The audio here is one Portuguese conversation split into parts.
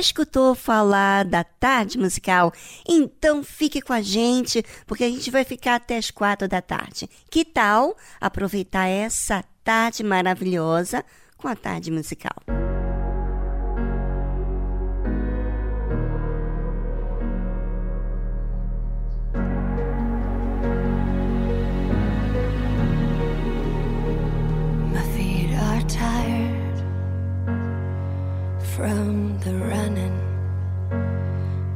Escutou falar da tarde musical? Então fique com a gente, porque a gente vai ficar até as quatro da tarde. Que tal aproveitar essa tarde maravilhosa com a tarde musical? from the running.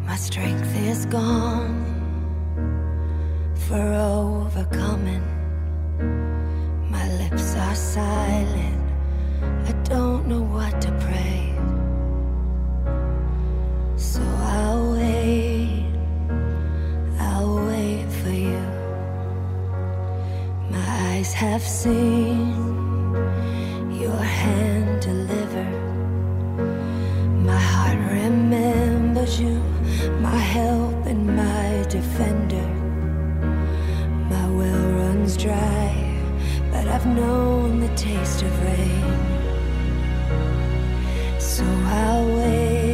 My strength is gone for overcoming. My lips are silent. I don't know what to pray. So I'll wait. I'll wait for you. My eyes have seen your hand deliver. My heart remembers you, my help and my defender. My well runs dry, but I've known the taste of rain. So I'll wait,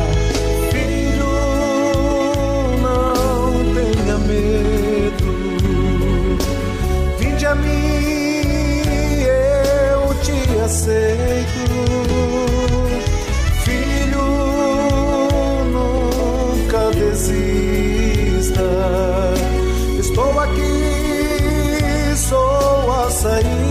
medo. Vinde a mim, eu te aceito. Filho, nunca desista. Estou aqui, sou a saída.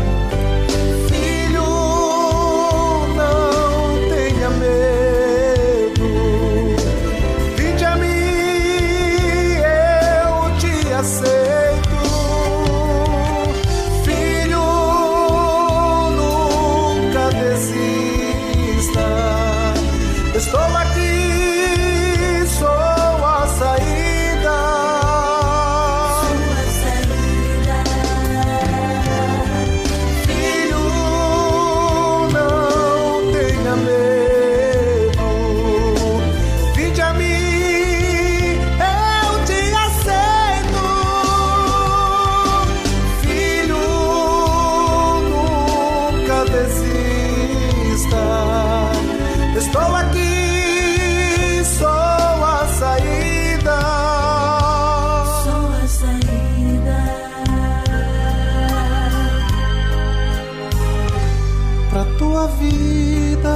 Tua vida.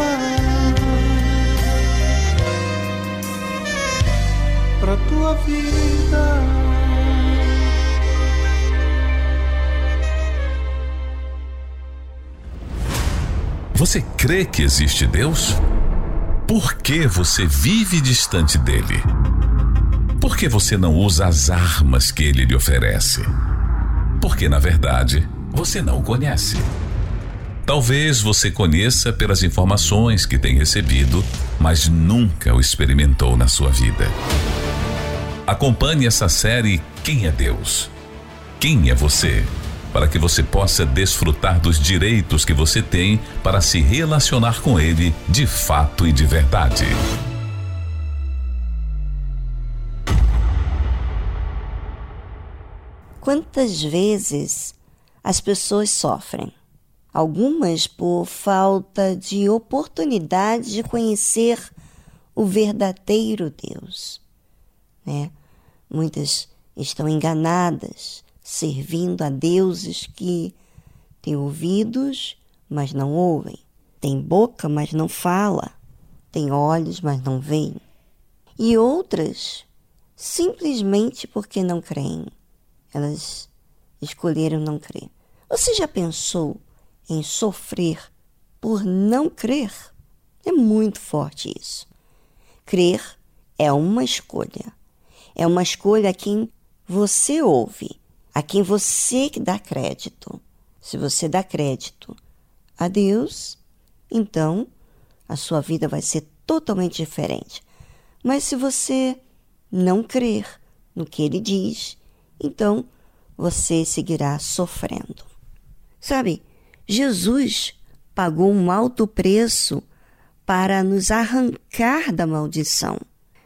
Pra tua vida. Você crê que existe Deus? Por que você vive distante dele? Por que você não usa as armas que ele lhe oferece? Porque, na verdade, você não o conhece. Talvez você conheça pelas informações que tem recebido, mas nunca o experimentou na sua vida. Acompanhe essa série Quem é Deus? Quem é você? Para que você possa desfrutar dos direitos que você tem para se relacionar com Ele de fato e de verdade. Quantas vezes as pessoas sofrem? Algumas por falta de oportunidade de conhecer o verdadeiro Deus, né? Muitas estão enganadas, servindo a deuses que têm ouvidos, mas não ouvem, têm boca, mas não fala, têm olhos, mas não veem. E outras, simplesmente porque não creem, elas escolheram não crer. Você já pensou em sofrer por não crer? É muito forte isso. Crer é uma escolha. É uma escolha a quem você ouve, a quem você dá crédito. Se você dá crédito a Deus, então a sua vida vai ser totalmente diferente. Mas se você não crer no que ele diz, então você seguirá sofrendo. Sabe, Jesus pagou um alto preço para nos arrancar da maldição.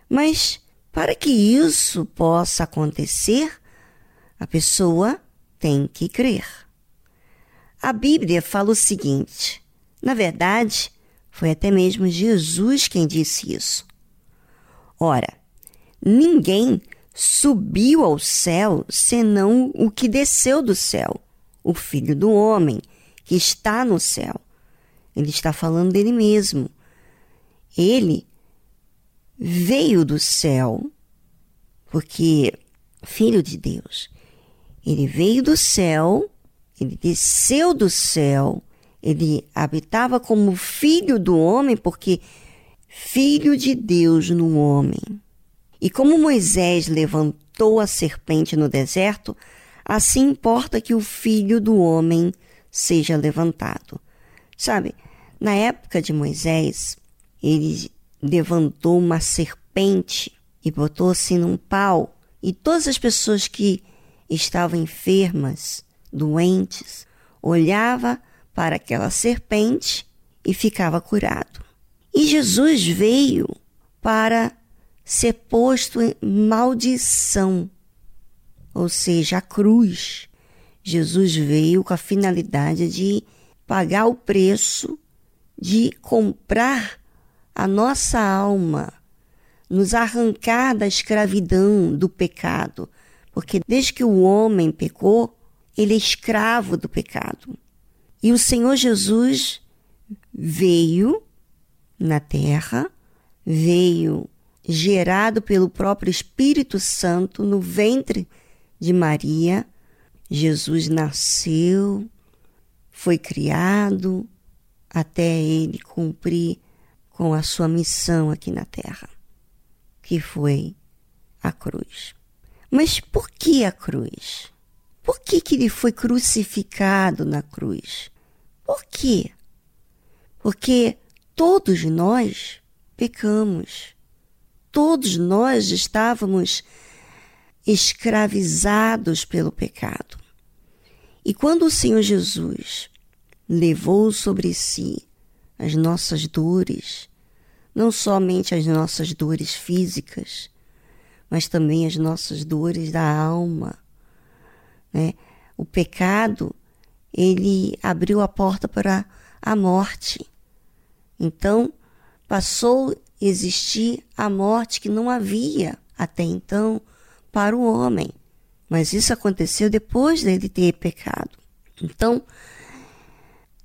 Mas para que isso possa acontecer, a pessoa tem que crer. A Bíblia fala o seguinte: na verdade, foi até mesmo Jesus quem disse isso. Ora, ninguém subiu ao céu senão o que desceu do céu, o Filho do Homem, que está no céu. Ele está falando dele mesmo. Ele veio do céu, porque Filho de Deus, ele veio do céu, ele desceu do céu, ele habitava como filho do homem, porque filho de Deus no homem. E como Moisés levantou a serpente no deserto, assim importa que o filho do homem seja levantado. Sabe, na época de Moisés, ele levantou uma serpente e botou assim num pau, e todas as pessoas que estavam enfermas, doentes, olhava para aquela serpente e ficava curado. E Jesus veio para ser posto em maldição, ou seja, a cruz. Jesus veio com a finalidade de pagar o preço de comprar a nossa alma, nos arrancar da escravidão do pecado, porque desde que o homem pecou, ele é escravo do pecado. E o Senhor Jesus veio na terra, veio gerado pelo próprio Espírito Santo no ventre de Maria. Jesus nasceu, foi criado até ele cumprir com a sua missão aqui na terra, que foi a cruz. Mas por que a cruz? Por que, que ele foi crucificado na cruz? Por quê? Porque todos nós pecamos. Todos nós estávamos escravizados pelo pecado. E quando o Senhor Jesus levou sobre si as nossas dores, não somente as nossas dores físicas, mas também as nossas dores da alma, né? O pecado, ele abriu a porta para a morte. Então, passou a existir a morte que não havia até então para o homem. Mas isso aconteceu depois dele ter pecado. Então,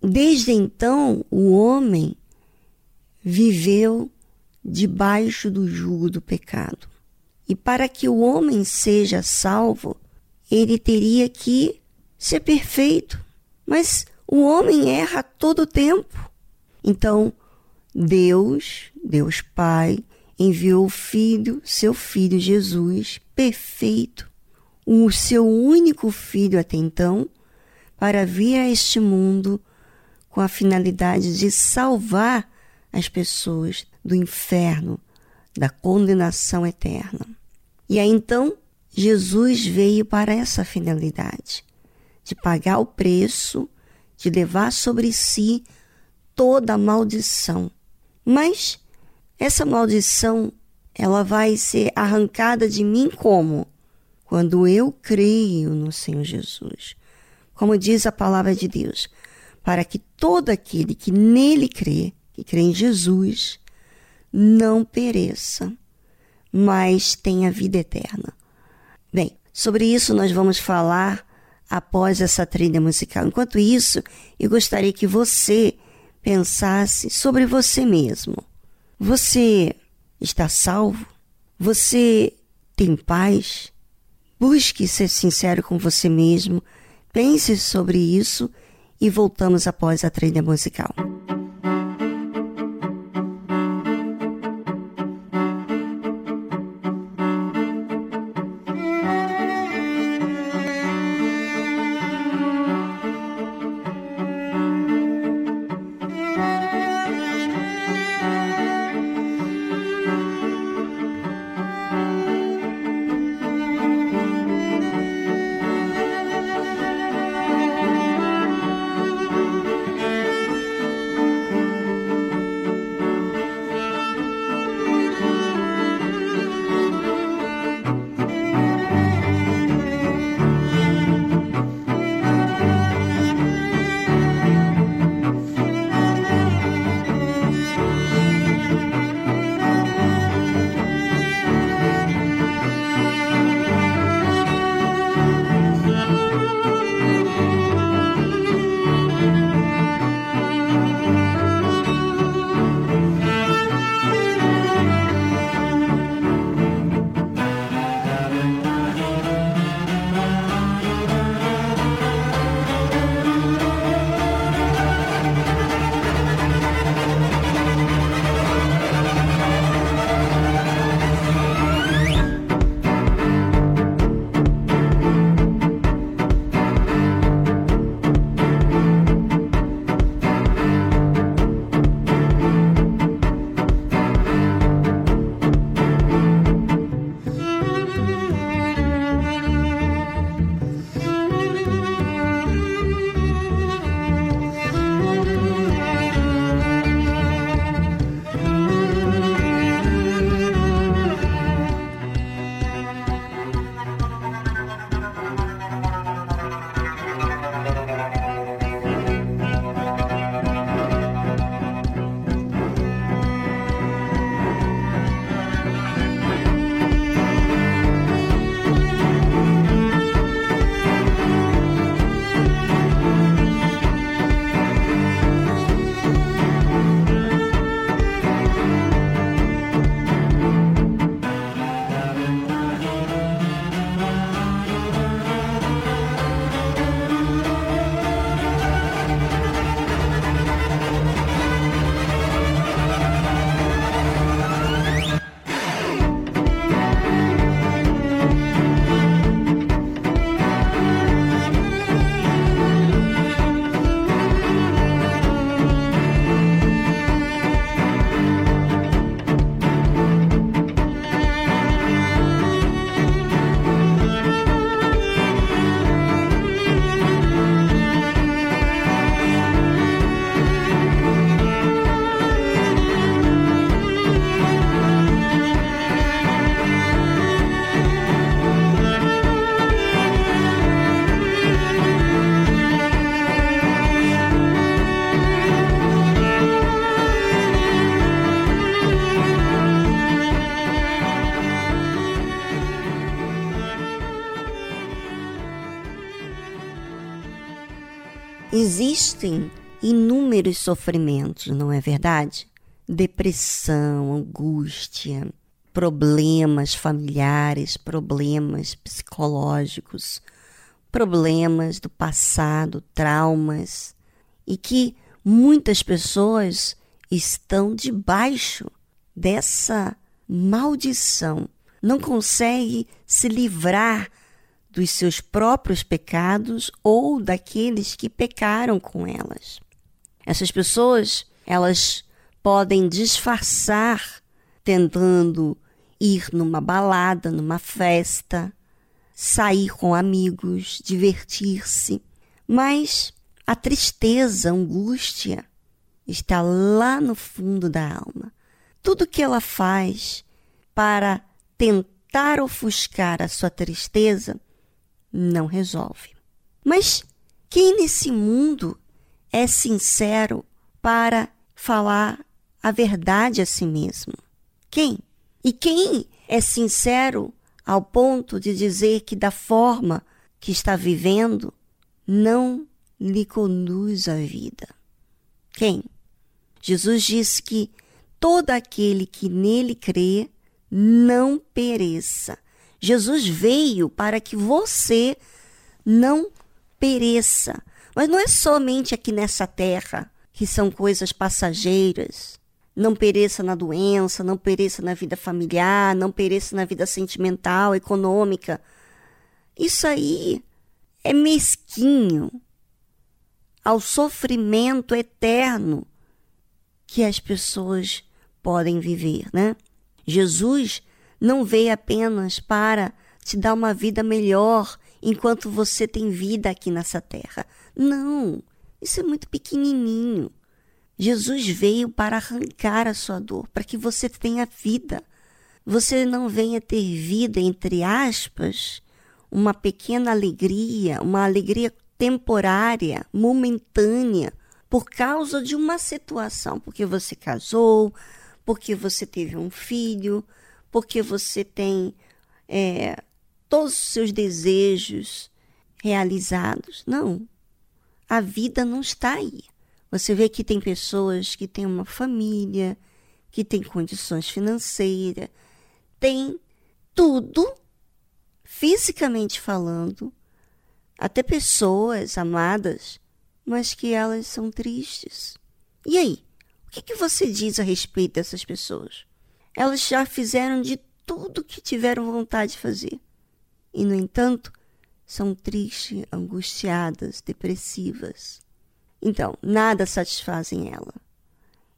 desde então, o homem viveu debaixo do jugo do pecado. E para que o homem seja salvo, ele teria que ser perfeito. Mas o homem erra todo o tempo. Então, Deus, Deus Pai, enviou o Filho, seu Filho Jesus, perfeito, o seu único filho até então, para vir a este mundo com a finalidade de salvar as pessoas do inferno, da condenação eterna. E aí então Jesus veio para essa finalidade, de pagar o preço, de levar sobre si toda a maldição. Mas essa maldição, ela vai ser arrancada de mim como? Quando eu creio no Senhor Jesus. Como diz a palavra de Deus, para que todo aquele que nele crê, que crê em Jesus, não pereça, mas tenha vida eterna. Bem, sobre isso nós vamos falar após essa trilha musical. Enquanto isso, eu gostaria que você pensasse sobre você mesmo. Você está salvo? Você tem paz? Busque ser sincero com você mesmo. Pense sobre isso e voltamos após a trilha musical. Existem inúmeros sofrimentos, não é verdade? Depressão, angústia, problemas familiares, problemas psicológicos, problemas do passado, traumas, e que muitas pessoas estão debaixo dessa maldição, não conseguem se livrar dos seus próprios pecados ou daqueles que pecaram com elas. Essas pessoas, elas podem disfarçar tentando ir numa balada, numa festa, sair com amigos, divertir-se, mas a tristeza, a angústia está lá no fundo da alma. Tudo que ela faz para tentar ofuscar a sua tristeza não resolve. Mas quem nesse mundo é sincero para falar a verdade a si mesmo? Quem? E quem é sincero ao ponto de dizer que da forma que está vivendo não lhe conduz à vida? Quem? Jesus disse que todo aquele que nele crê não pereça. Jesus veio para que você não pereça. Mas não é somente aqui nessa terra que são coisas passageiras. Não pereça na doença, não pereça na vida familiar, não pereça na vida sentimental, econômica. Isso aí é mesquinho ao sofrimento eterno que as pessoas podem viver, né? Jesus não veio apenas para te dar uma vida melhor enquanto você tem vida aqui nessa terra. Não, isso é muito pequenininho. Jesus veio para arrancar a sua dor, para que você tenha vida. Você não venha ter vida, entre aspas, uma pequena alegria, uma alegria temporária, momentânea, por causa de uma situação, porque você casou, porque você teve um filho, porque você tem é, todos os seus desejos realizados. Não. A vida não está aí. Você vê que tem pessoas que têm uma família, que têm condições financeiras, tem tudo, fisicamente falando, até pessoas amadas, mas que elas são tristes. E aí? O que, que você diz a respeito dessas pessoas? Elas já fizeram de tudo que tiveram vontade de fazer. E, no entanto, são tristes, angustiadas, depressivas. Então, nada satisfazem ela.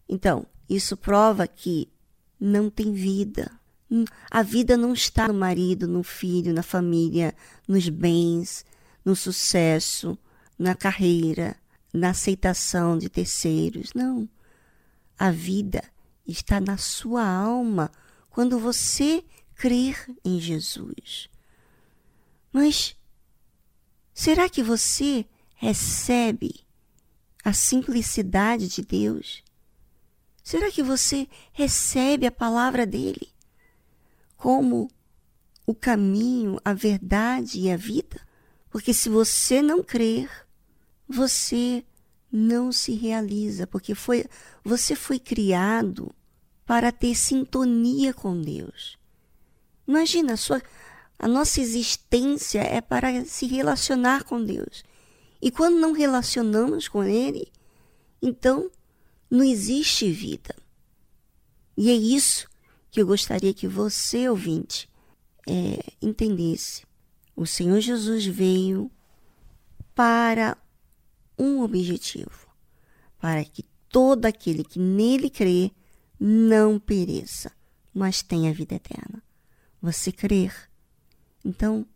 Então, isso prova que não tem vida. A vida não está no marido, no filho, na família, nos bens, no sucesso, na carreira, na aceitação de terceiros. Não. A vida está na sua alma quando você crer em Jesus. Mas será que você recebe a simplicidade de Deus? Será que você recebe a palavra dele como o caminho, a verdade e a vida? Porque se você não crer, você não se realiza, porque foi você foi criado para ter sintonia com Deus. Imagina, a, sua, a nossa existência é para se relacionar com Deus. E quando não relacionamos com Ele, então não existe vida. E é isso que eu gostaria que você, ouvinte, é, entendesse. O Senhor Jesus veio para um objetivo: para que todo aquele que nele crê não pereça, mas tenha vida eterna. Você crer. Então,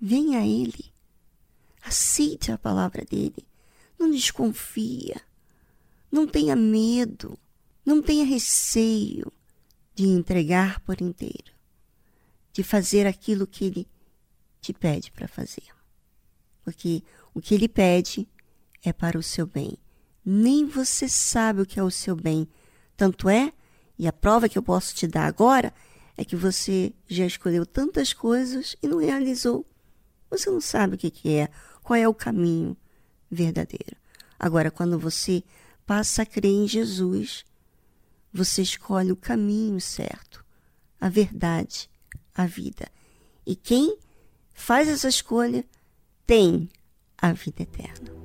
venha a Ele Aceite a palavra dele. Não desconfia. Não tenha medo. Não tenha receio de entregar por inteiro. De fazer aquilo que ele te pede para fazer. Porque o que ele pede é para o seu bem. Nem você sabe o que é o seu bem. Tanto é, e a prova que eu posso te dar agora, é que você já escolheu tantas coisas e não realizou. Você não sabe o que, que é qual é o caminho verdadeiro. Agora, quando você passa a crer em Jesus, você escolhe o caminho certo, a verdade, a vida. E quem faz essa escolha tem a vida eterna.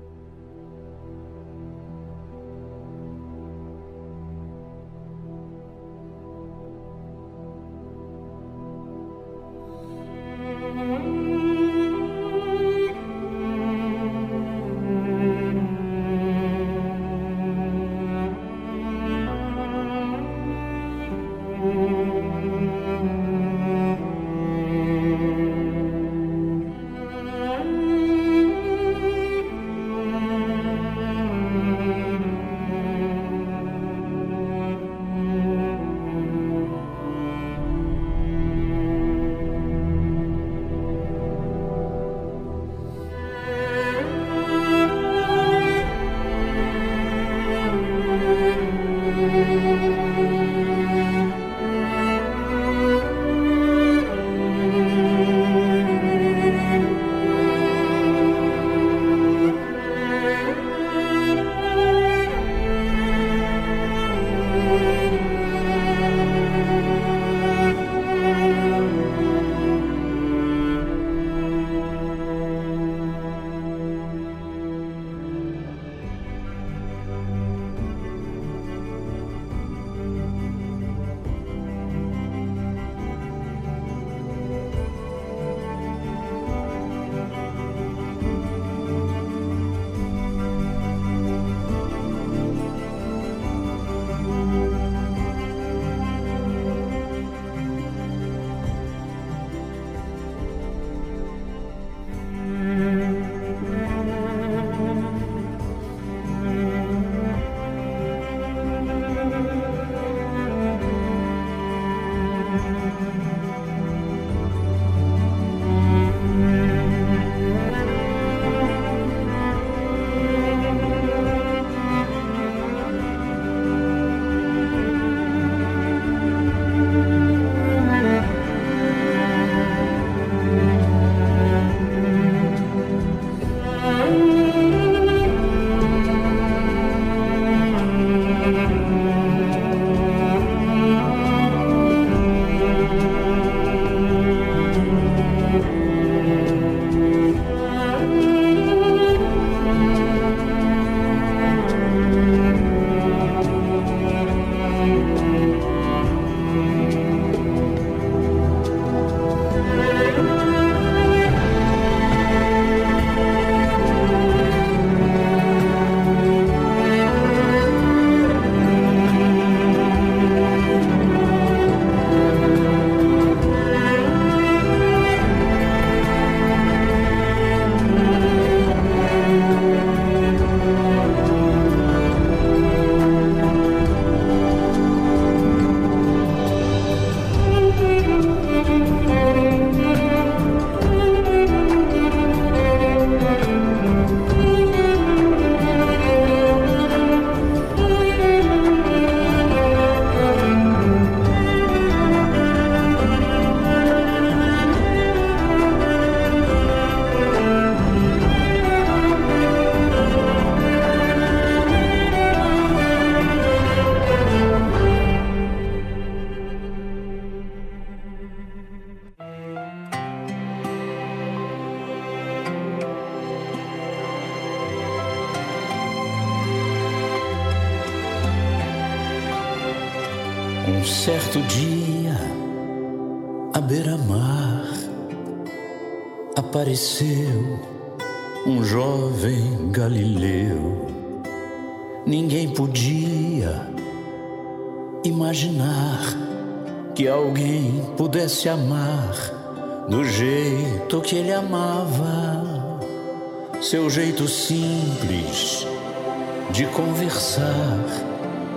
Que ele amava. Seu jeito simples de conversar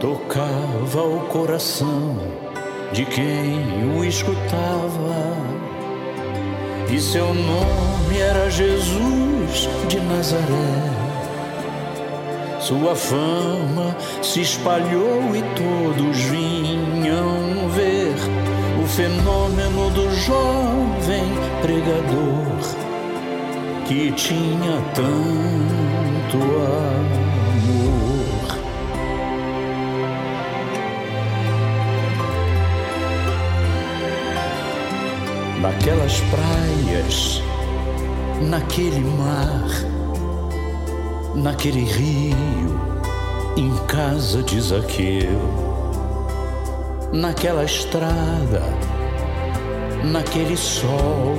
tocava o coração de quem o escutava. E seu nome era Jesus de Nazaré. Sua fama se espalhou e todos vinham ver o fenômeno do jovem pregador que tinha tanto amor. Naquelas praias, naquele mar, naquele rio, em casa de Zaqueu, naquela estrada, naquele sol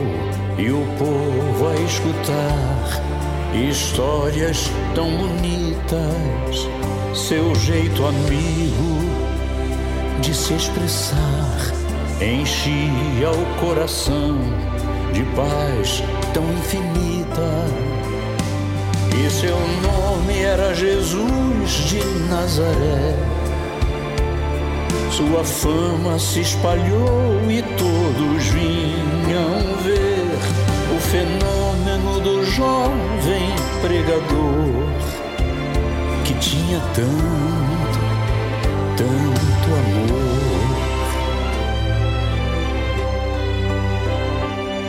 e o povo a escutar histórias tão bonitas, seu jeito amigo de se expressar enchia o coração de paz tão infinita. E seu nome era Jesus de Nazaré. Sua fama se espalhou e todos vinham ver o fenômeno do jovem pregador que tinha tanto, tanto amor.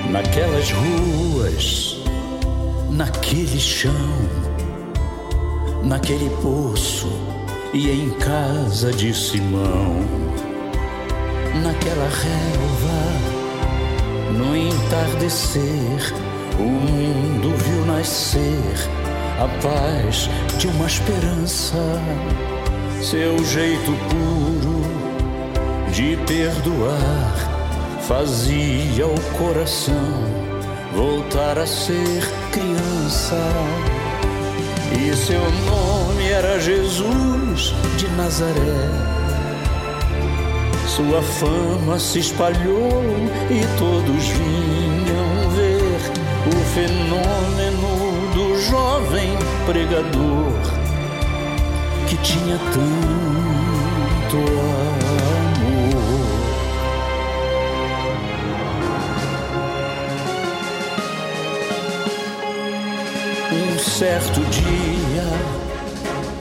Naquelas ruas, naquele chão, naquele poço e em casa de Simão, naquela relva, no entardecer, o mundo viu nascer a paz de uma esperança, seu jeito puro de perdoar fazia o coração voltar a ser criança. E seu nome era Jesus de Nazaré. Sua fama se espalhou e todos vinham ver o fenômeno do jovem pregador que tinha tanto amor. Um certo dia,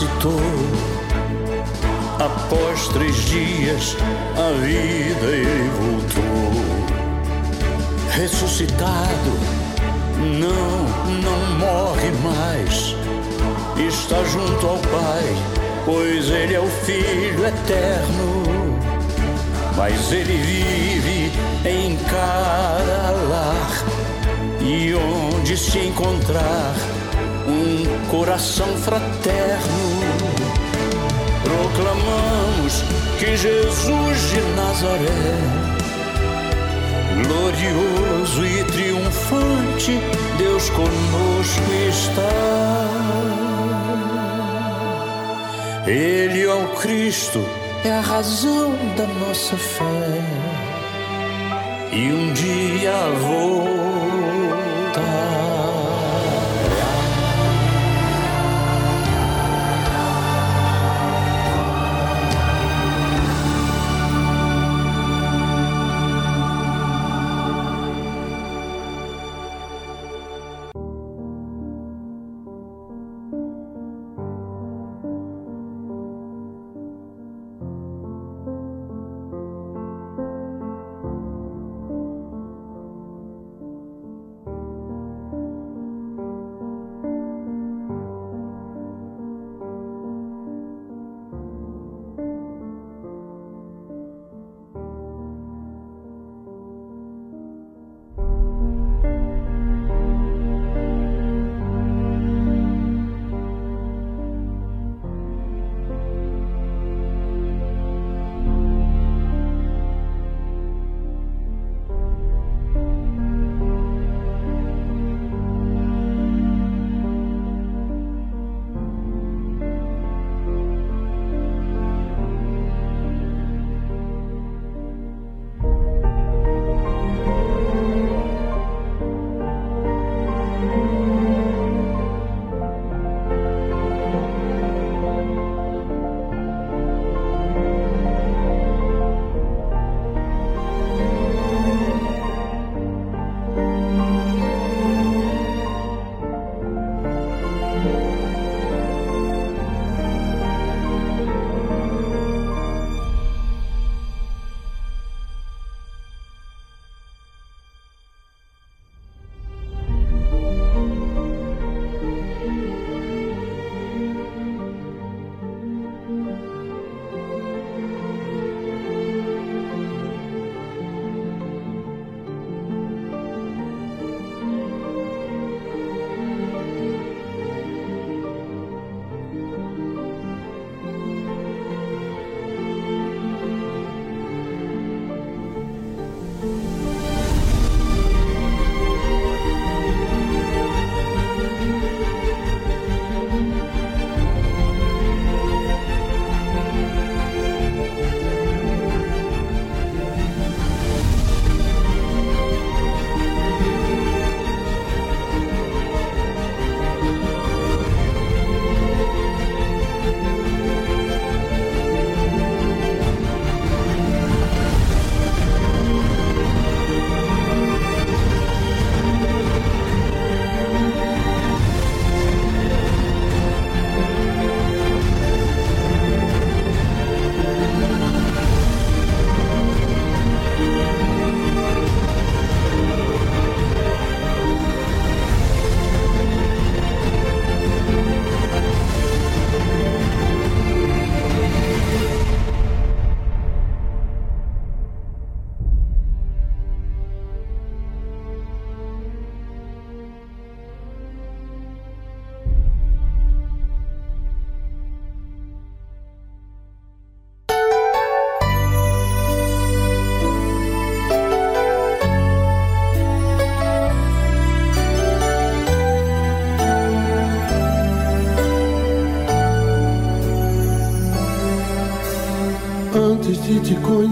Ressuscitou. Após três dias, a vida ele voltou. Ressuscitado, não, não morre mais. Está junto ao Pai, pois ele é o Filho eterno. Mas ele vive em cada lar e onde se encontrar um coração fraterno, proclamamos que Jesus de Nazaré, glorioso e triunfante, Deus conosco está. Ele é o Cristo, é a razão da nossa fé. E um dia voltará.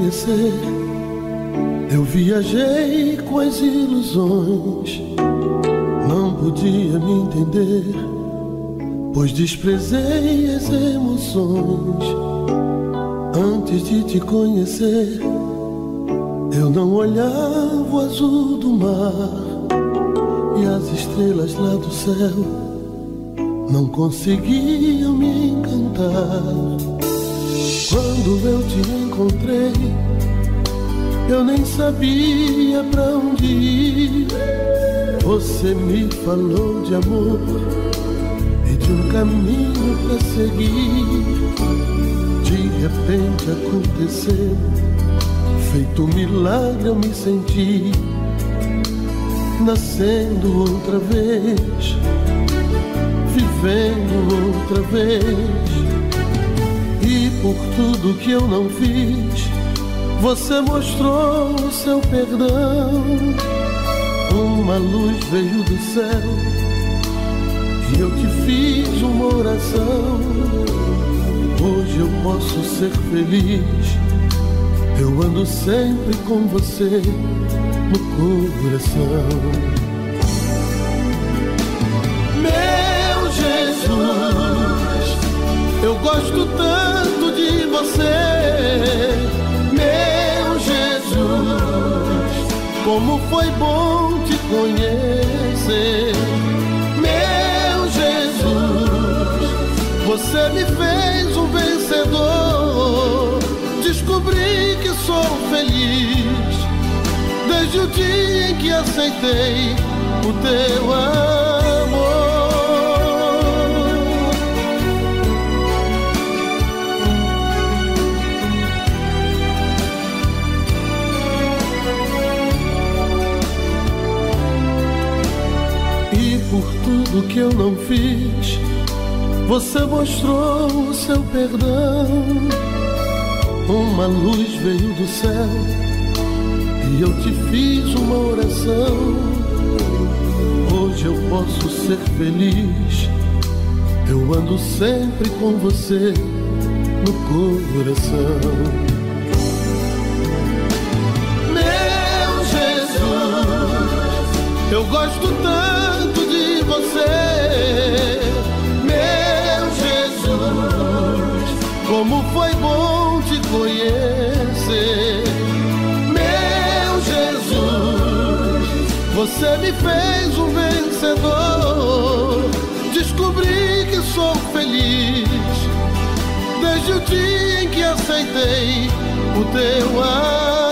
Te conhecer, eu viajei com as ilusões. Não podia me entender, pois desprezei as emoções. Antes de te conhecer, eu não olhava o azul do mar e as estrelas lá do céu não conseguiam me encantar. Quando eu te encontrei, eu nem sabia pra onde ir. Você me falou de amor e de um caminho pra seguir. De repente aconteceu, feito um milagre eu me senti, nascendo outra vez, vivendo outra vez. Por tudo que eu não fiz, você mostrou o seu perdão. Uma luz veio do céu e eu te fiz uma oração. Hoje eu posso ser feliz. Eu ando sempre com você no coração. Meu Jesus, eu gosto tanto você. Meu Jesus, como foi bom te conhecer. Meu Jesus, você me fez um vencedor. Descobri que sou feliz desde o dia em que aceitei o teu amor. Tudo que eu não fiz, você mostrou o seu perdão. Uma luz veio do céu e eu te fiz uma oração. Hoje eu posso ser feliz. Eu ando sempre com você no coração. Meu Jesus, eu gosto tanto como foi bom te conhecer. Meu Jesus, você me fez um vencedor. Descobri que sou feliz desde o dia em que aceitei o teu amor.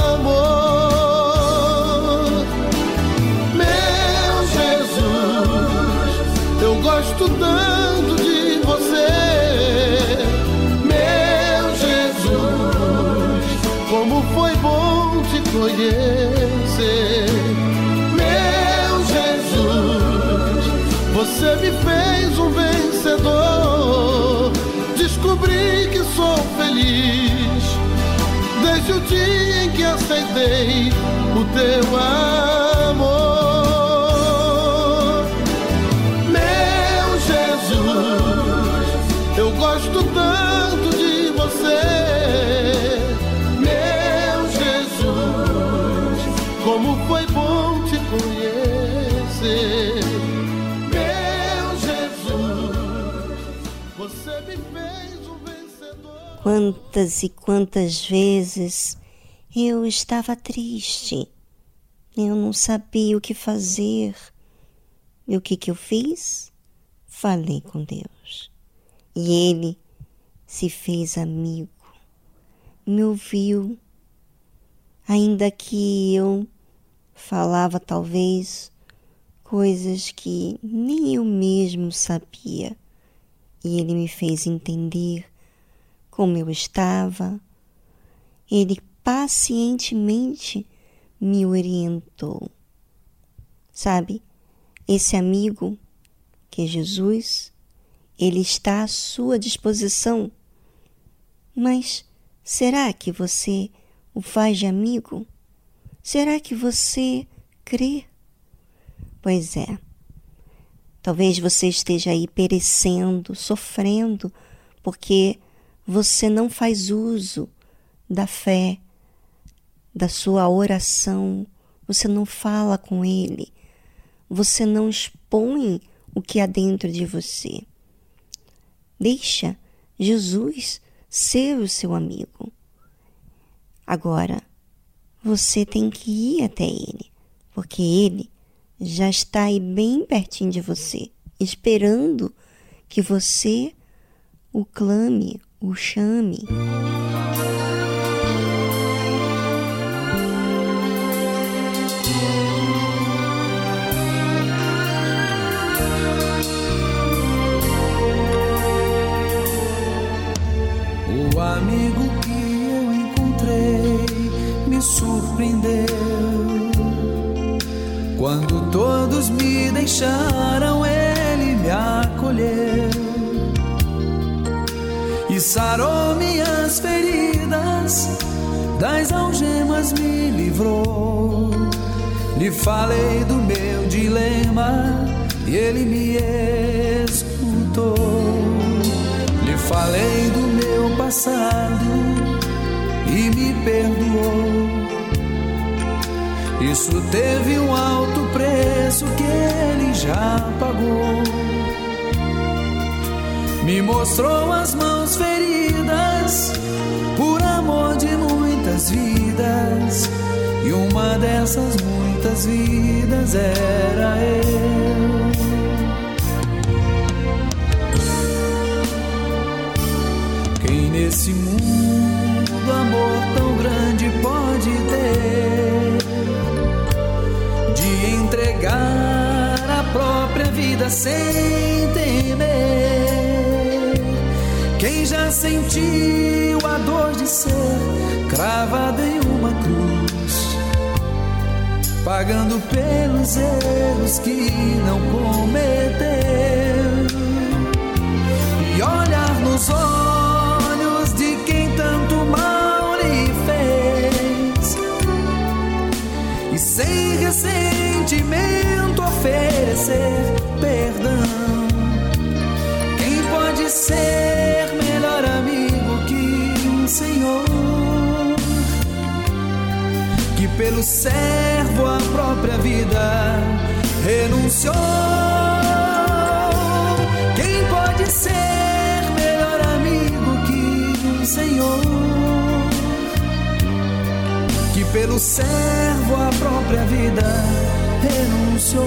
Conhecer. Meu Jesus, você me fez um vencedor. Descobri que sou feliz desde o dia em que aceitei o teu amor. Quantas e quantas vezes eu estava triste. Eu não sabia o que fazer. E o que, que eu fiz? Falei com Deus. E Ele se fez amigo, me ouviu, ainda que eu falava talvez coisas que nem eu mesmo sabia. E Ele me fez entender como eu estava. Ele pacientemente me orientou. Sabe, esse amigo que é Jesus, ele está à sua disposição. Mas será que você o faz de amigo? Será que você crê? Pois é. Talvez você esteja aí perecendo, sofrendo, porque você não faz uso da fé, da sua oração, você não fala com Ele, você não expõe o que há dentro de você. Deixa Jesus ser o seu amigo. Agora, você tem que ir até Ele, porque Ele já está aí bem pertinho de você, esperando que você o clame, o chame. O Lhe falei do meu dilema e ele me escutou. Lhe falei do meu passado e me perdoou. Isso teve um alto preço que ele já pagou. Me mostrou as mãos feridas por amor de muitas vidas. E uma dessas muitas vidas era eu. Quem nesse mundo amor tão grande pode ter de entregar a própria vida sem temer? Quem já sentiu a dor de ser cravado em uma cruz, pagando pelos erros que não cometeu? e olhar nos olhos de quem tanto mal lhe fez e sem ressentimento oferecer perdão. Quem pode ser melhor amigo que um Senhor que pelo a própria vida renunciou? Quem pode ser melhor amigo que um Senhor que pelo servo a própria vida renunciou?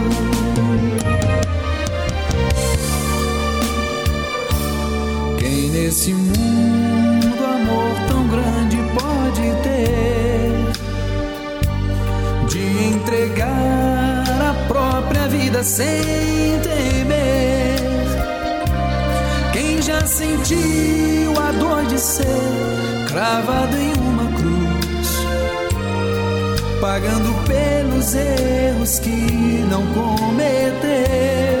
Nesse mundo amor tão grande pode ter de entregar a própria vida sem temer? Quem já sentiu a dor de ser cravado em uma cruz, pagando pelos erros que não cometeu?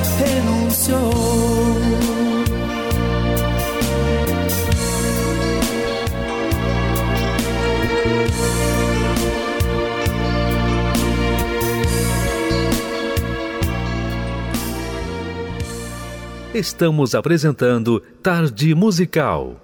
renunciou. Estamos apresentando Tarde Musical.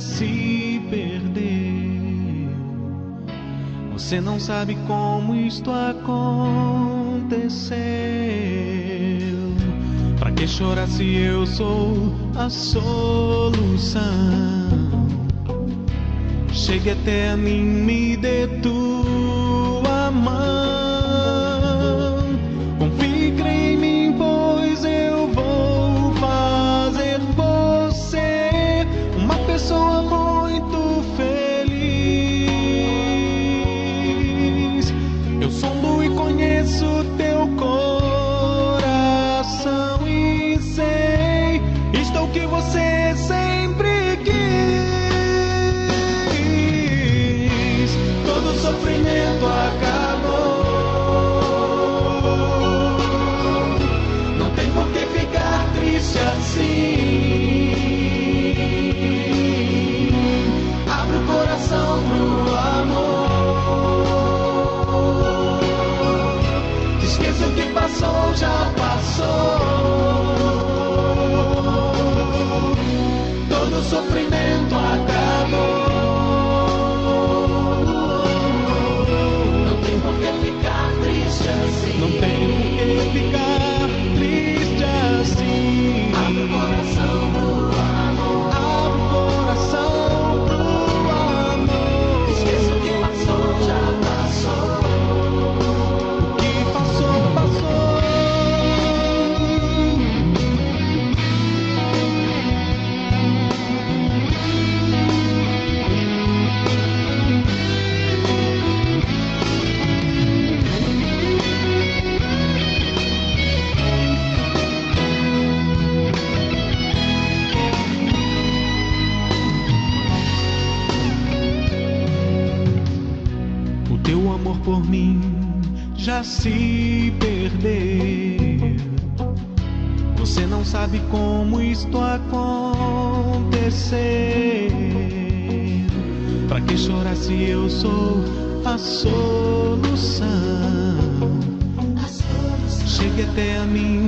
Se perdeu. Você não sabe como isto aconteceu. Pra que chorar se eu sou a solução? Chegue até mim, me dê tua passou, já passou. Todo sofrimento se perder. Você não sabe como isto acontecer. Pra que chorar se eu sou a solução? A solução. Chegue até a mim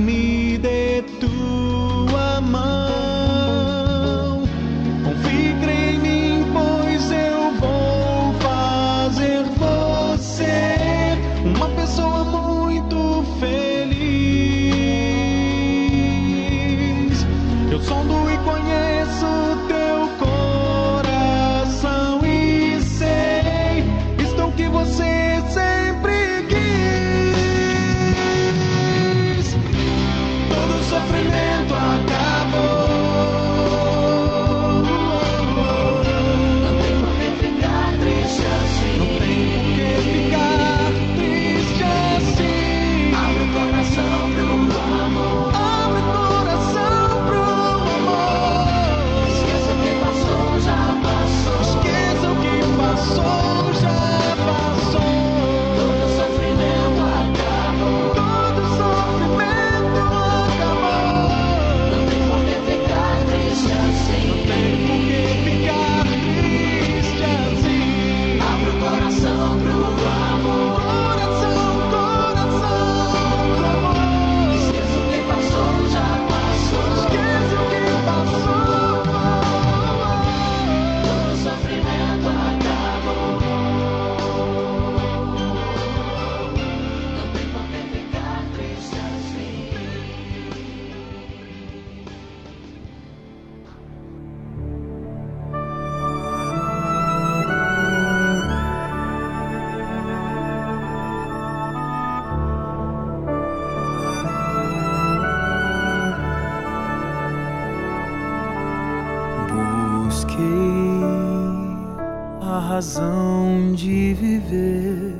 razão de viver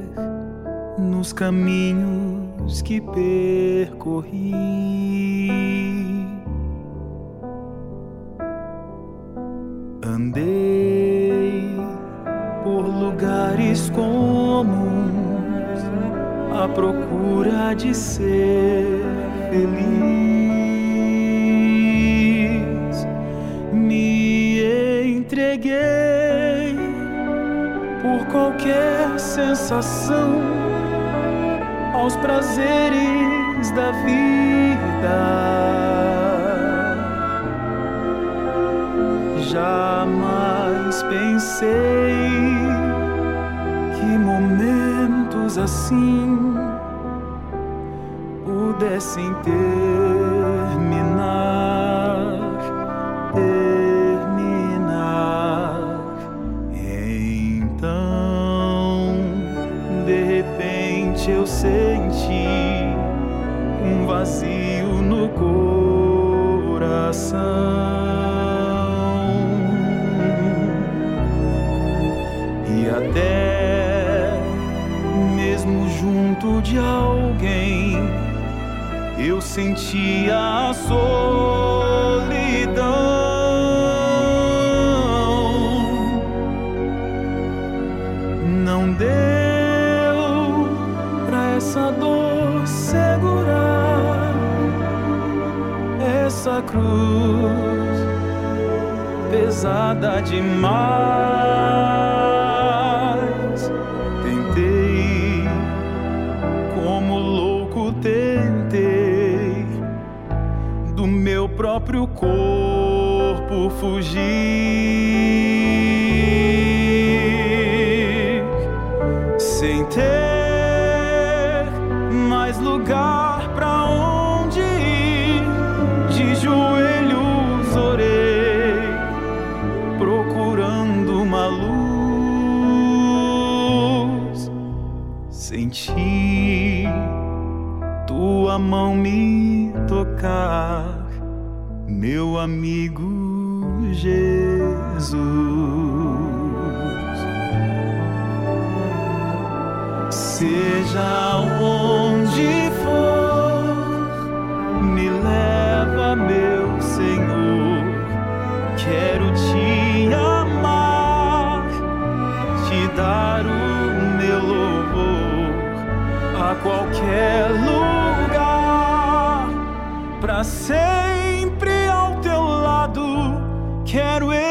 nos caminhos que percorri. sensação aos prazeres da vida. Jamais pensei que momentos assim pudessem ter. a qualquer lugar, para sempre ao teu lado. Quero eu.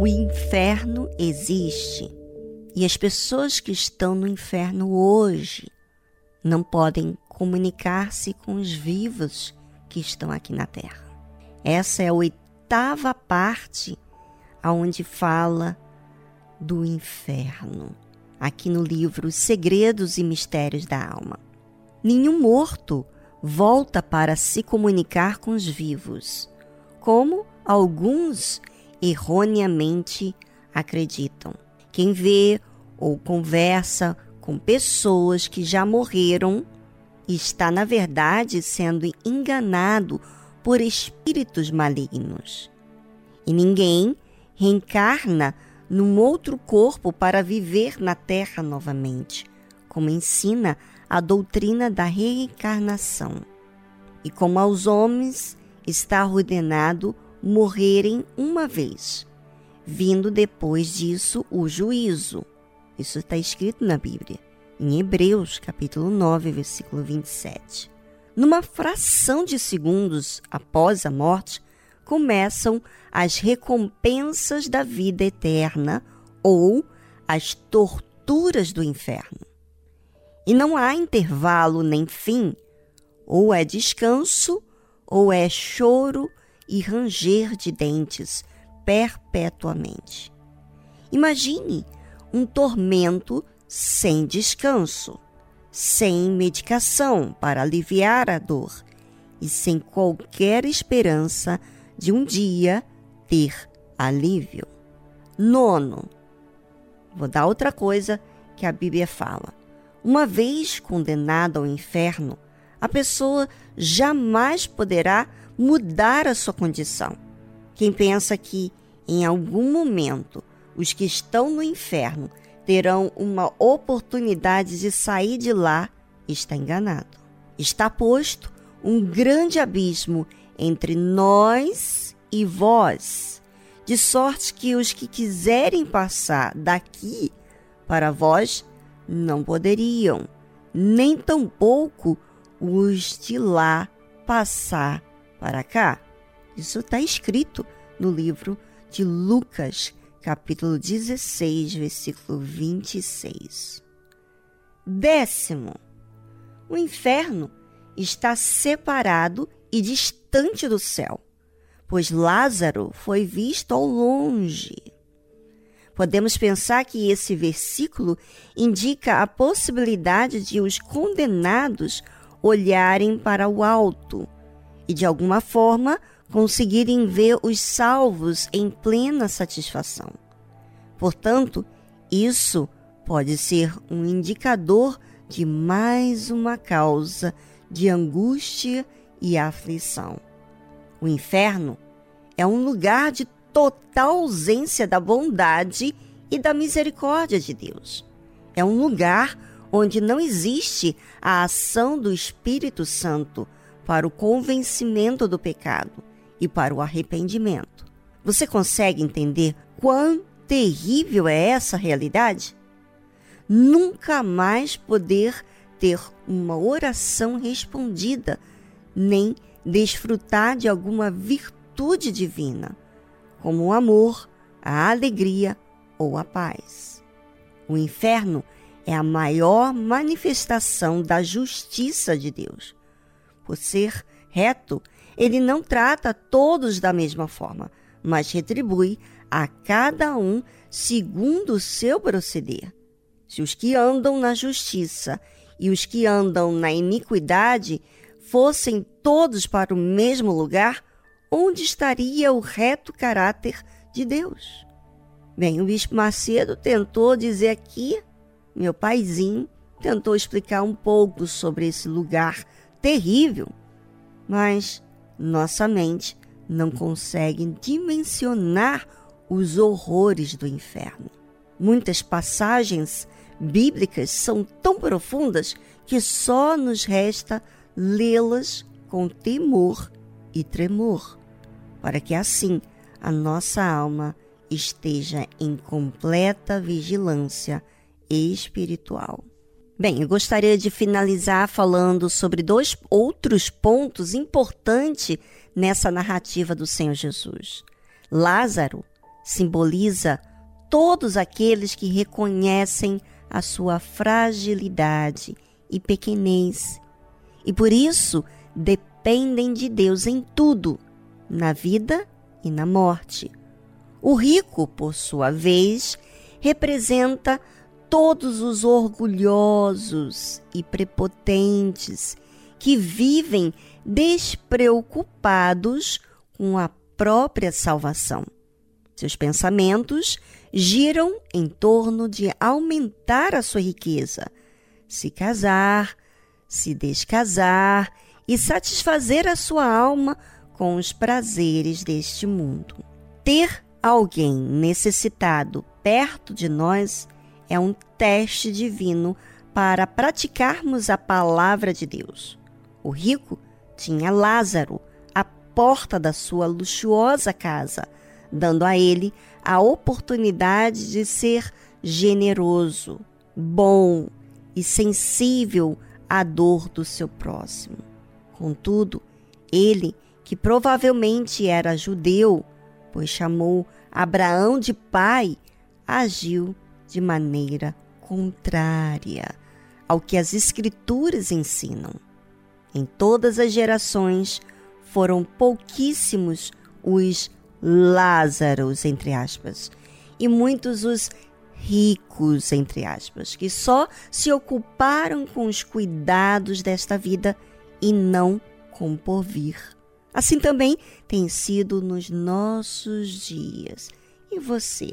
O inferno existe e as pessoas que estão no inferno hoje não podem comunicar-se com os vivos que estão aqui na Terra. Essa é a oitava parte aonde fala do inferno, aqui no livro Segredos e Mistérios da Alma. Nenhum morto volta para se comunicar com os vivos, como alguns erroneamente acreditam. Quem vê ou conversa com pessoas que já morreram está, na verdade, sendo enganado por espíritos malignos. E ninguém reencarna num outro corpo para viver na Terra novamente, como ensina a doutrina da reencarnação. E como aos homens está ordenado morrerem uma vez, vindo depois disso o juízo. Isso está escrito na Bíblia, em Hebreus, capítulo 9, versículo 27. Numa fração de segundos após a morte, começam as recompensas da vida eterna ou as torturas do inferno. E não há intervalo nem fim, ou é descanso, ou é choro e ranger de dentes perpetuamente. Imagine um tormento sem descanso, sem medicação para aliviar a dor e sem qualquer esperança de um dia ter alívio. Nono, vou dar outra coisa que a Bíblia fala. Uma vez condenada ao inferno, a pessoa jamais poderá mudar a sua condição. Quem pensa que em algum momento os que estão no inferno terão uma oportunidade de sair de lá está enganado. Está posto um grande abismo entre nós e vós, de sorte que os que quiserem passar daqui para vós não poderiam, nem tampouco os de lá passar para cá. Isso está escrito no livro de Lucas, capítulo 16, versículo 26. Décimo, o inferno está separado e distante do céu, pois Lázaro foi visto ao longe. Podemos pensar que esse versículo indica a possibilidade de os condenados olharem para o alto e, de alguma forma, conseguirem ver os salvos em plena satisfação. Portanto, isso pode ser um indicador de mais uma causa de angústia e aflição. O inferno é um lugar de total ausência da bondade e da misericórdia de Deus. É um lugar onde não existe a ação do Espírito Santo para o convencimento do pecado e para o arrependimento. Você consegue entender quão terrível é essa realidade? Nunca mais poder ter uma oração respondida, nem desfrutar de alguma virtude divina, como o amor, a alegria ou a paz. O inferno é a maior manifestação da justiça de Deus. Por ser reto, ele não trata todos da mesma forma, mas retribui a cada um segundo o seu proceder. Se os que andam na justiça e os que andam na iniquidade fossem todos para o mesmo lugar, onde estaria o reto caráter de Deus? Bem, o Bispo Macedo tentou dizer aqui, meu paizinho tentou explicar um pouco sobre esse lugar terrível, mas nossa mente não consegue dimensionar os horrores do inferno. Muitas passagens bíblicas são tão profundas que só nos resta lê-las com temor e tremor, para que assim a nossa alma esteja em completa vigilância espiritual. Bem, eu gostaria de finalizar falando sobre dois outros pontos importantes nessa narrativa do Senhor Jesus. Lázaro simboliza todos aqueles que reconhecem a sua fragilidade e pequenez e por isso dependem de Deus em tudo, na vida e na morte. O rico, por sua vez, representa todos os orgulhosos e prepotentes que vivem despreocupados com a própria salvação. Seus pensamentos giram em torno de aumentar a sua riqueza, se casar, se descasar e satisfazer a sua alma com os prazeres deste mundo. Ter alguém necessitado perto de nós é um teste divino para praticarmos a palavra de Deus. O rico tinha Lázaro à porta da sua luxuosa casa, dando a ele a oportunidade de ser generoso, bom e sensível à dor do seu próximo. Contudo, ele, que provavelmente era judeu, pois chamou Abraão de pai, agiu de maneira contrária ao que as Escrituras ensinam. Em todas as gerações foram pouquíssimos os Lázaros, entre aspas, e muitos os ricos, entre aspas, que só se ocuparam com os cuidados desta vida e não com o porvir. Assim também tem sido nos nossos dias. E você?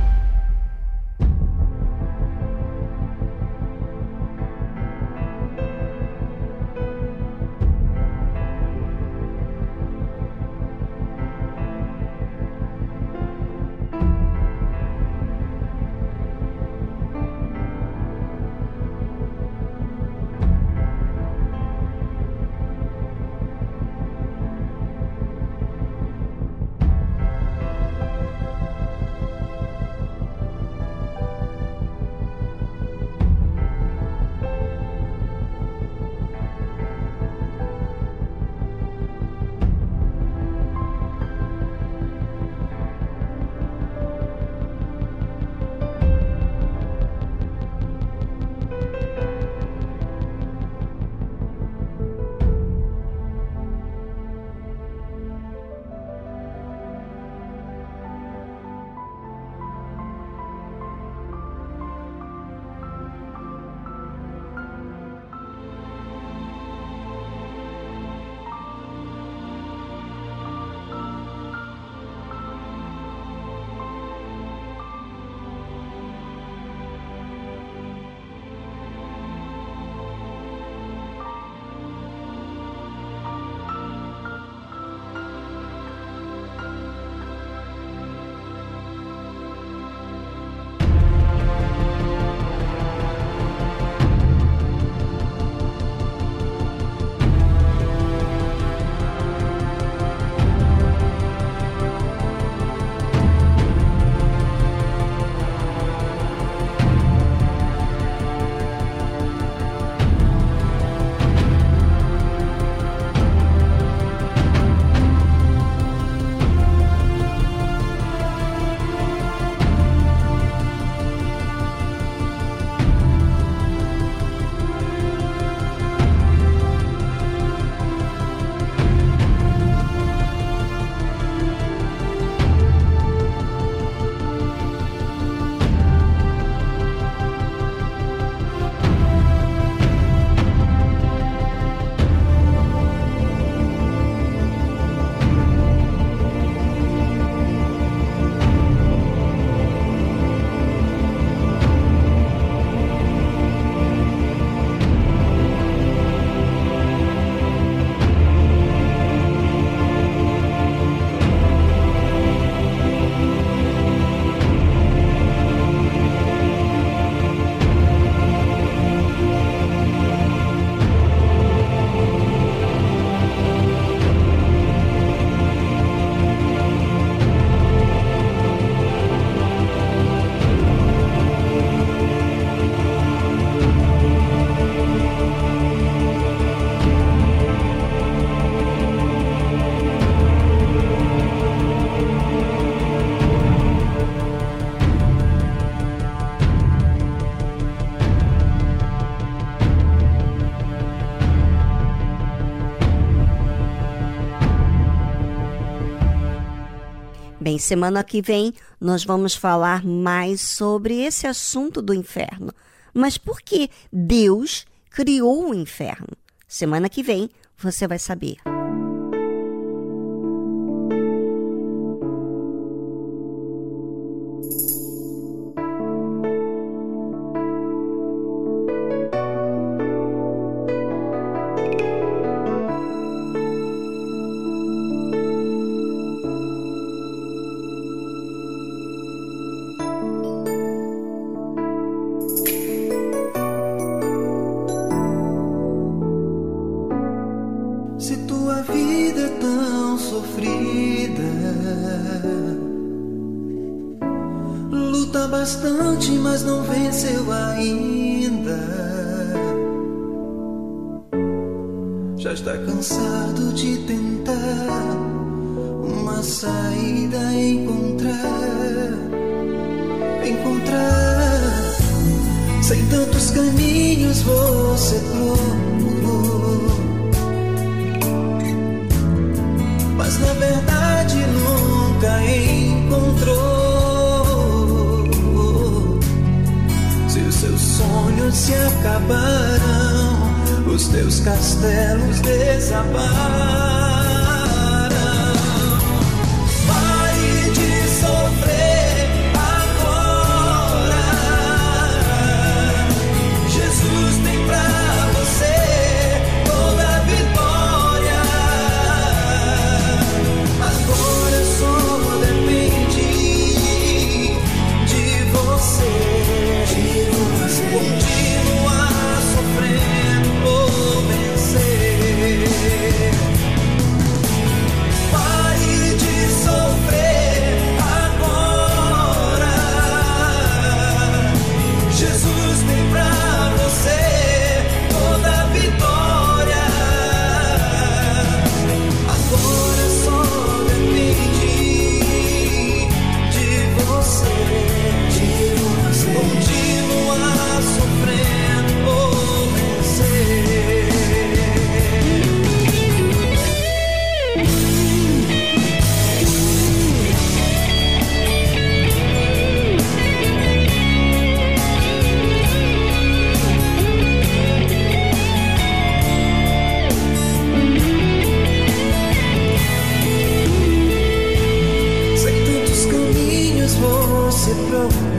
bem, semana que vem nós vamos falar mais sobre esse assunto do inferno. Mas por que Deus criou o inferno? Semana que vem você vai saber. se preocupa.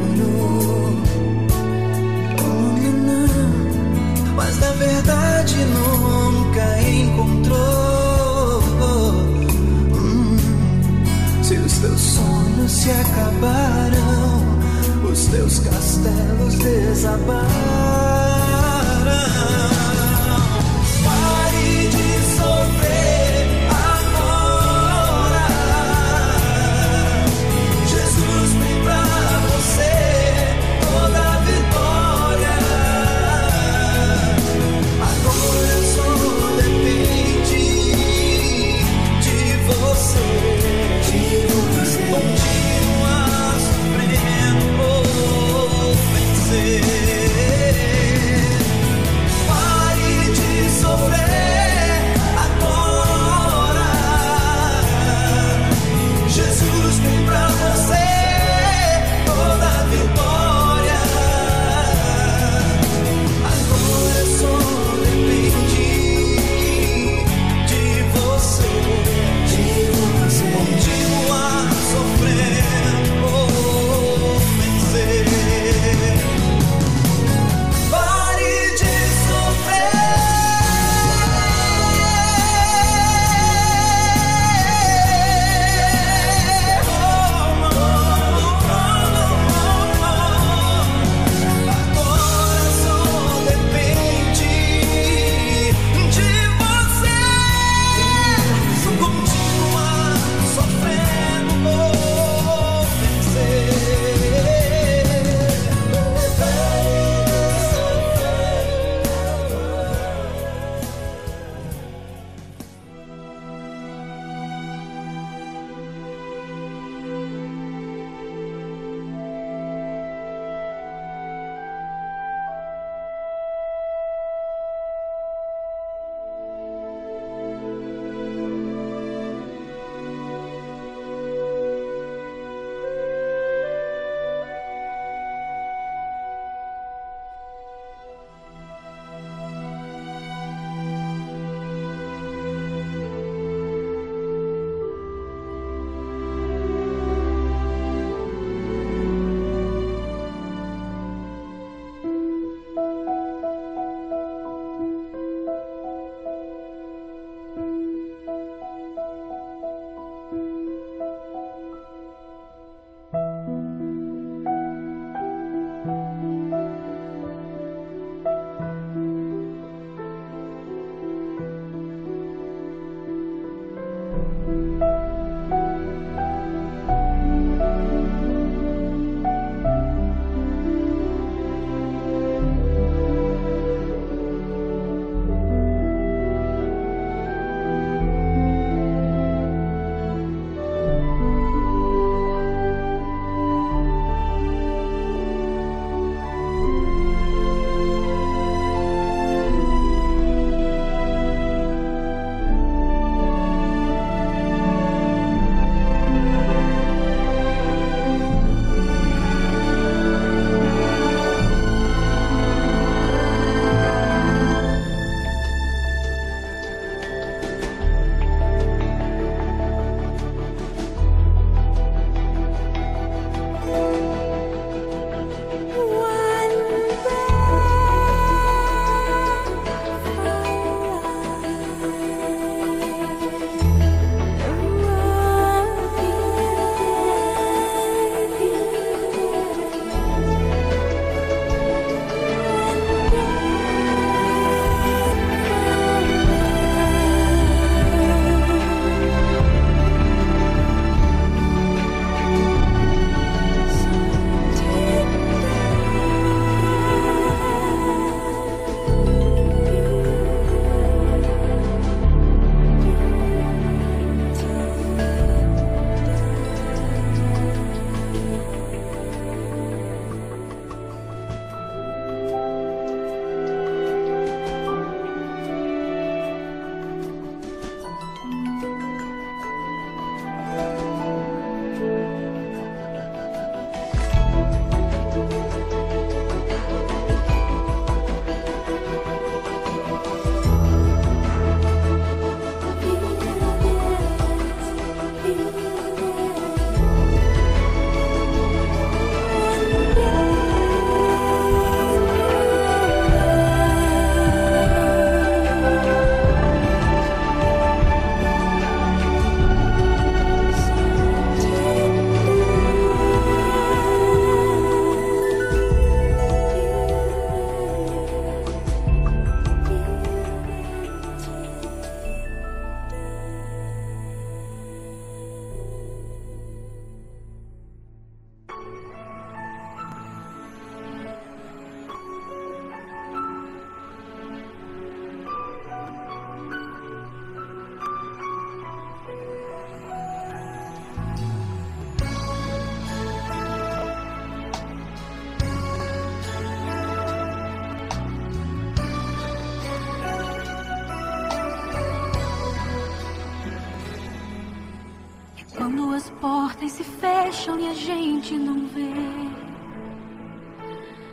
Se fecham e a gente não vê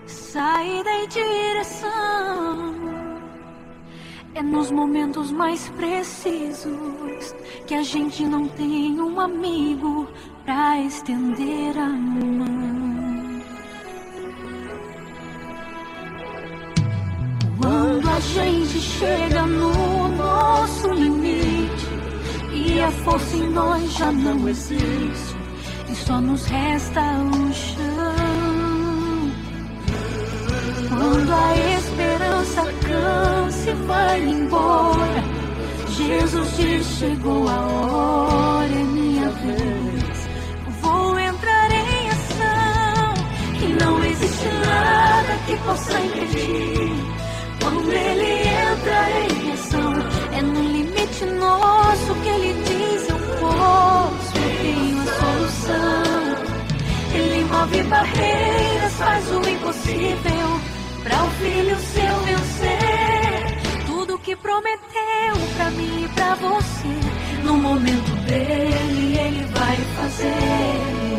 saída e direção. É nos momentos mais precisos que a gente não tem um amigo pra estender a mão. Quando a gente chega no nosso limite e a força em nós já não existe só nos resta o chão. Quando a esperança cansa e vai embora, Jesus diz: chegou a hora, é minha vez. Vou entrar em ação e não existe nada que possa impedir. Quando ele entra em ação, é no limite nosso que ele diz: Move barreiras, faz o impossível para o filho seu vencer. Tudo que prometeu pra mim e pra você, no momento dele, ele vai fazer.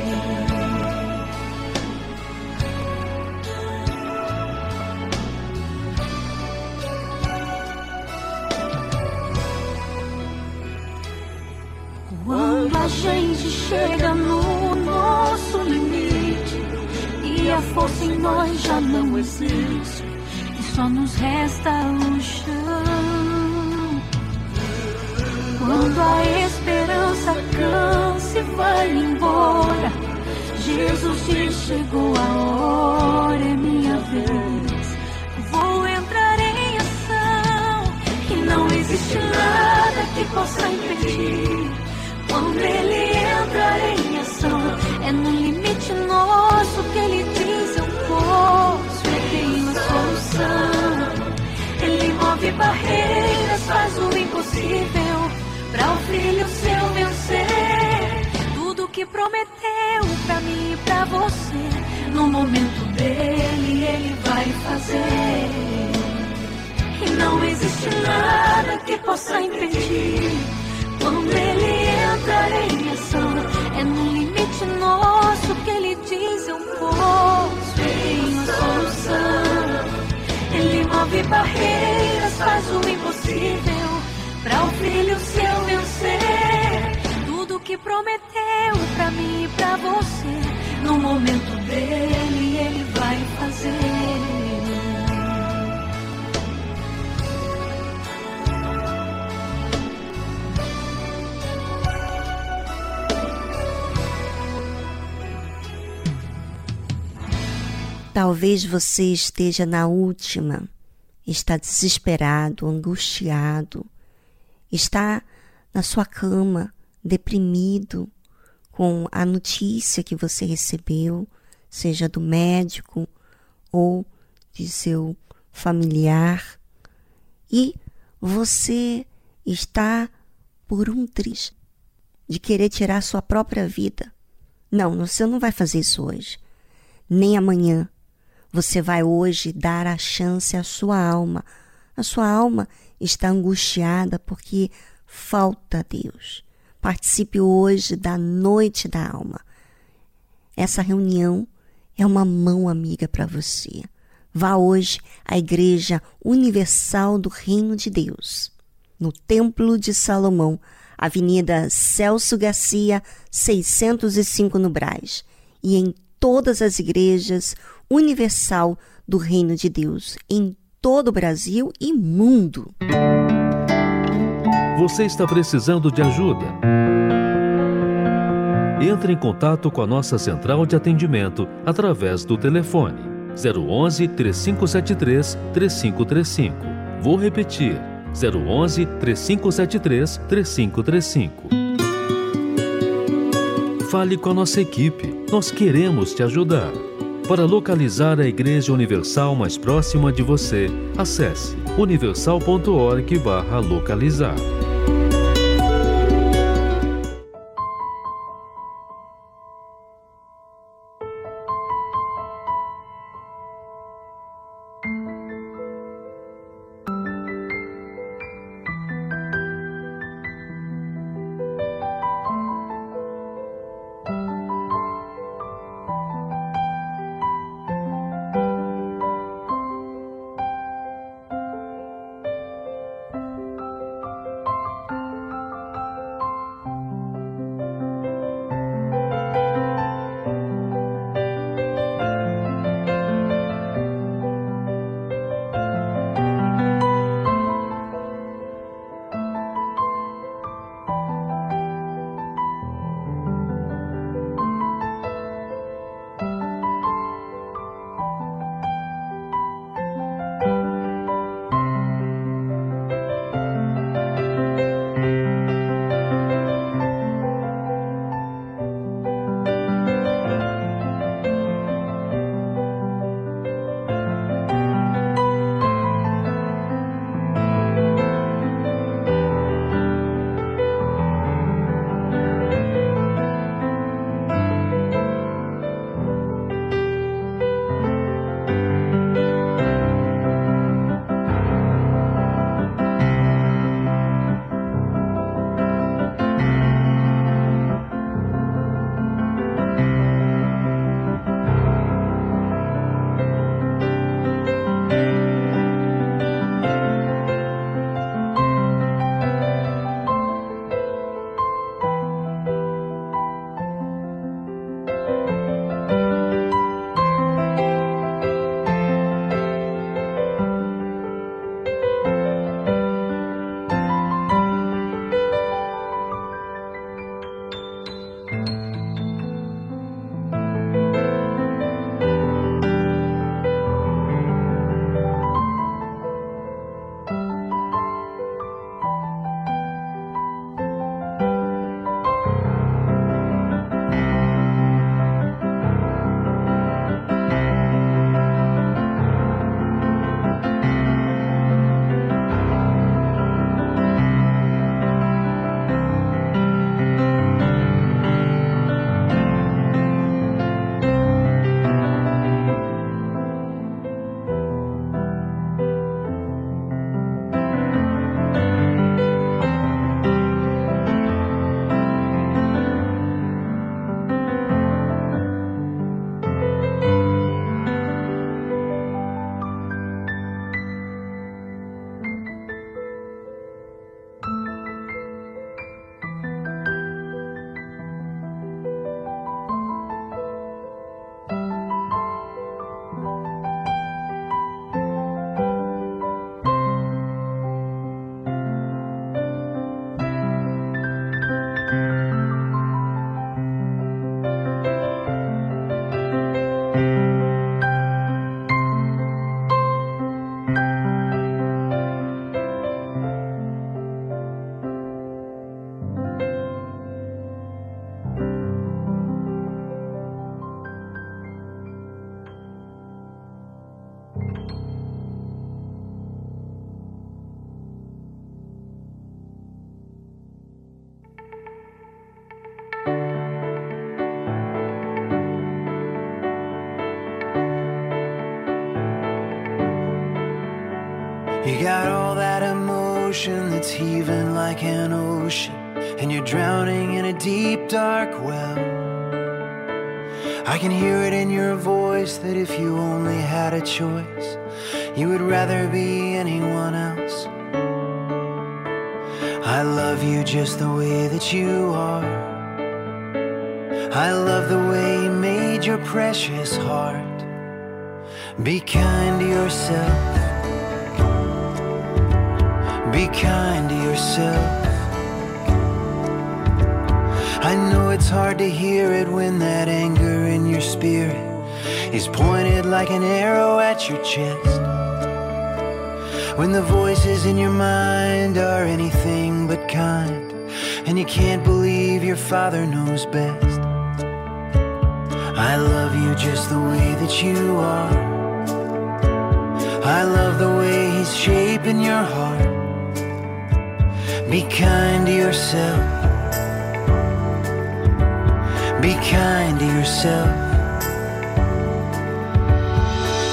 Quando a gente chega no nosso limite a força em nós já não existe e só nos resta o chão. Quando a esperança cansa e vai embora, Jesus diz: chegou a hora, é minha vez. Vou entrar em ação e não existe nada que possa impedir. Quando ele entra em ação, é no limite nosso que ele diz: Eu posso, eu tenho a solução. Ele move barreiras, faz o impossível para o filho seu vencer. Tudo que prometeu pra mim e pra você, no momento dele, ele vai fazer. E não existe nada que possa impedir. Quando ele entra em ação, é no limite nosso que ele diz: Eu posso, tenho a solução. Ele move barreiras, faz o impossível para o filho seu vencer. Tudo que prometeu pra mim e pra você, no momento dele, ele vai Talvez você esteja na última, está desesperado, angustiado, está na sua cama, deprimido com a notícia que você recebeu, seja do médico ou de seu familiar, e você está por um triz de querer tirar sua própria vida. Não, você não vai fazer isso hoje, nem amanhã. Você vai hoje dar a chance à sua alma. A sua alma está angustiada porque falta Deus. Participe hoje da noite da alma. Essa reunião é uma mão amiga para você. Vá hoje à Igreja Universal do Reino de Deus, no Templo de Salomão, Avenida Celso Garcia, 605 no Brás, e em todas as igrejas universal do Reino de Deus, em todo o Brasil e mundo. Você está precisando de ajuda? Entre em contato com a nossa central de atendimento através do telefone 011 3573 3535. Vou repetir: 011 3573 3535. Fale com a nossa equipe. Nós queremos te ajudar. Para localizar a Igreja Universal mais próxima de você, acesse universal.org/localizar. that's heaving like an ocean, and you're drowning in a deep, dark well. I can hear it in your voice that if you only had a choice, you would rather be anyone else. I love you just the way that you are. I love the way you made your precious heart. Be kind to yourself. Be kind to yourself. I know it's hard to hear it when that anger in your spirit is pointed like an arrow at your chest. When the voices in your mind are anything but kind, and you can't believe your father knows best. I love you just the way that you are. I love the way he's shaping your heart. Be kind to yourself. Be kind to yourself.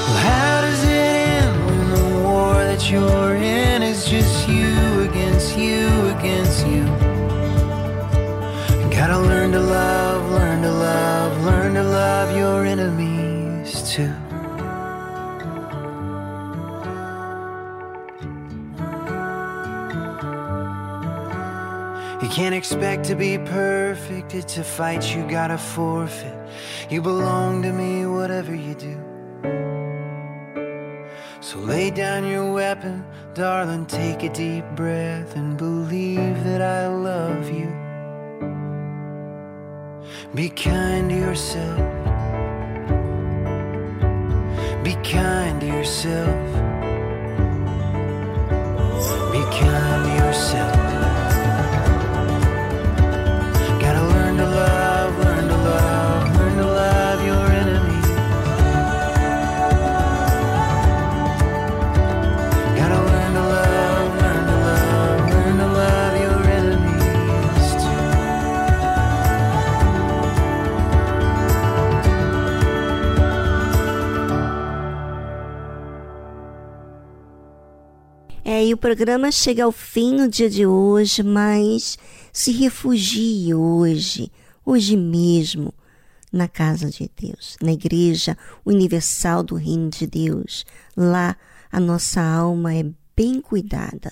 Well, how does it end when the war that you're in is just you against you against you? Gotta learn to love, learn to love, learn to love your enemies can't expect to be perfect, it's a fight you gotta forfeit. You belong to me, whatever you do. So lay down your weapon, darling, take a deep breath and believe that I love you. Be kind to yourself. Be kind to yourself. Be kind to yourself. E o programa chega ao fim no dia de hoje, mas se refugie hoje, hoje mesmo, na casa de Deus, na Igreja Universal do Reino de Deus. Lá a nossa alma é bem cuidada,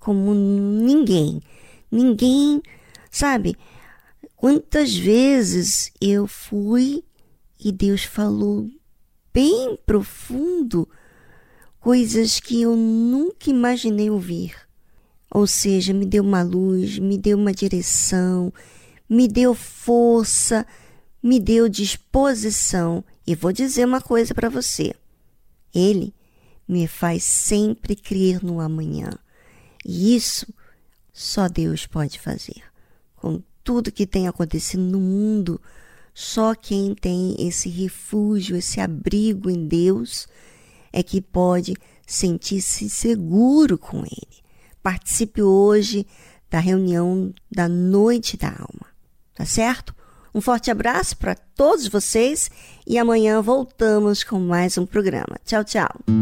como ninguém. Ninguém, sabe? Quantas vezes eu fui e Deus falou bem profundo coisas que eu nunca imaginei ouvir. Ou seja, me deu uma luz, me deu uma direção, me deu força, me deu disposição. E vou dizer uma coisa para você: Ele me faz sempre crer no amanhã. E isso só Deus pode fazer. Com tudo que tem acontecido no mundo, só quem tem esse refúgio, esse abrigo em Deus, é que pode sentir-se seguro com Ele. Participe hoje da reunião da Noite da Alma, tá certo? Um forte abraço para todos vocês e amanhã voltamos com mais um programa. Tchau, tchau.